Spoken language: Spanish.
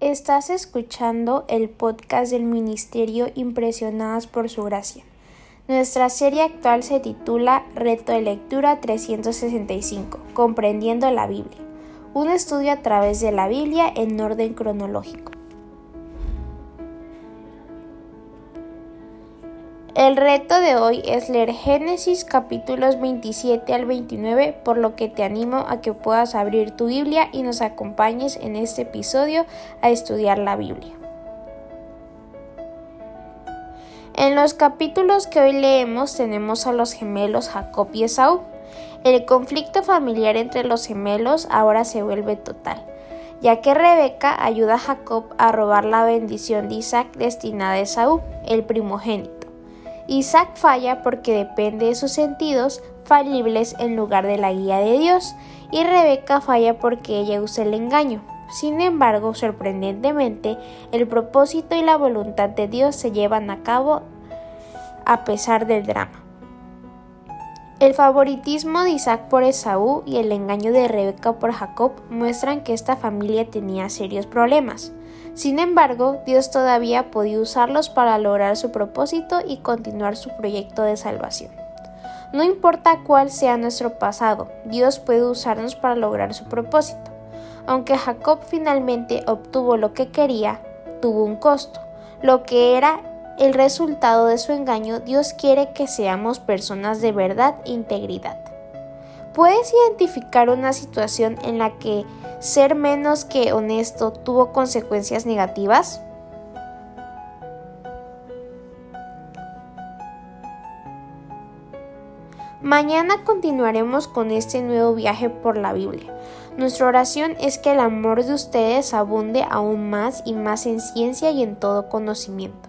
Estás escuchando el podcast del Ministerio Impresionadas por Su Gracia. Nuestra serie actual se titula Reto de Lectura 365, Comprendiendo la Biblia, un estudio a través de la Biblia en orden cronológico. El reto de hoy es leer Génesis capítulos 27 al 29, por lo que te animo a que puedas abrir tu Biblia y nos acompañes en este episodio a estudiar la Biblia. En los capítulos que hoy leemos tenemos a los gemelos Jacob y Esaú. El conflicto familiar entre los gemelos ahora se vuelve total, ya que Rebeca ayuda a Jacob a robar la bendición de Isaac destinada a Esaú, el primogénito. Isaac falla porque depende de sus sentidos falibles en lugar de la guía de Dios, y Rebeca falla porque ella usa el engaño. Sin embargo, sorprendentemente, el propósito y la voluntad de Dios se llevan a cabo a pesar del drama. El favoritismo de Isaac por Esaú y el engaño de Rebeca por Jacob muestran que esta familia tenía serios problemas. Sin embargo, Dios todavía podía usarlos para lograr su propósito y continuar su proyecto de salvación. No importa cuál sea nuestro pasado, Dios puede usarnos para lograr su propósito. Aunque Jacob finalmente obtuvo lo que quería, tuvo un costo. Lo que era el resultado de su engaño, Dios quiere que seamos personas de verdad e integridad. ¿Puedes identificar una situación en la que ser menos que honesto tuvo consecuencias negativas? Mañana continuaremos con este nuevo viaje por la Biblia. Nuestra oración es que el amor de ustedes abunde aún más y más en ciencia y en todo conocimiento,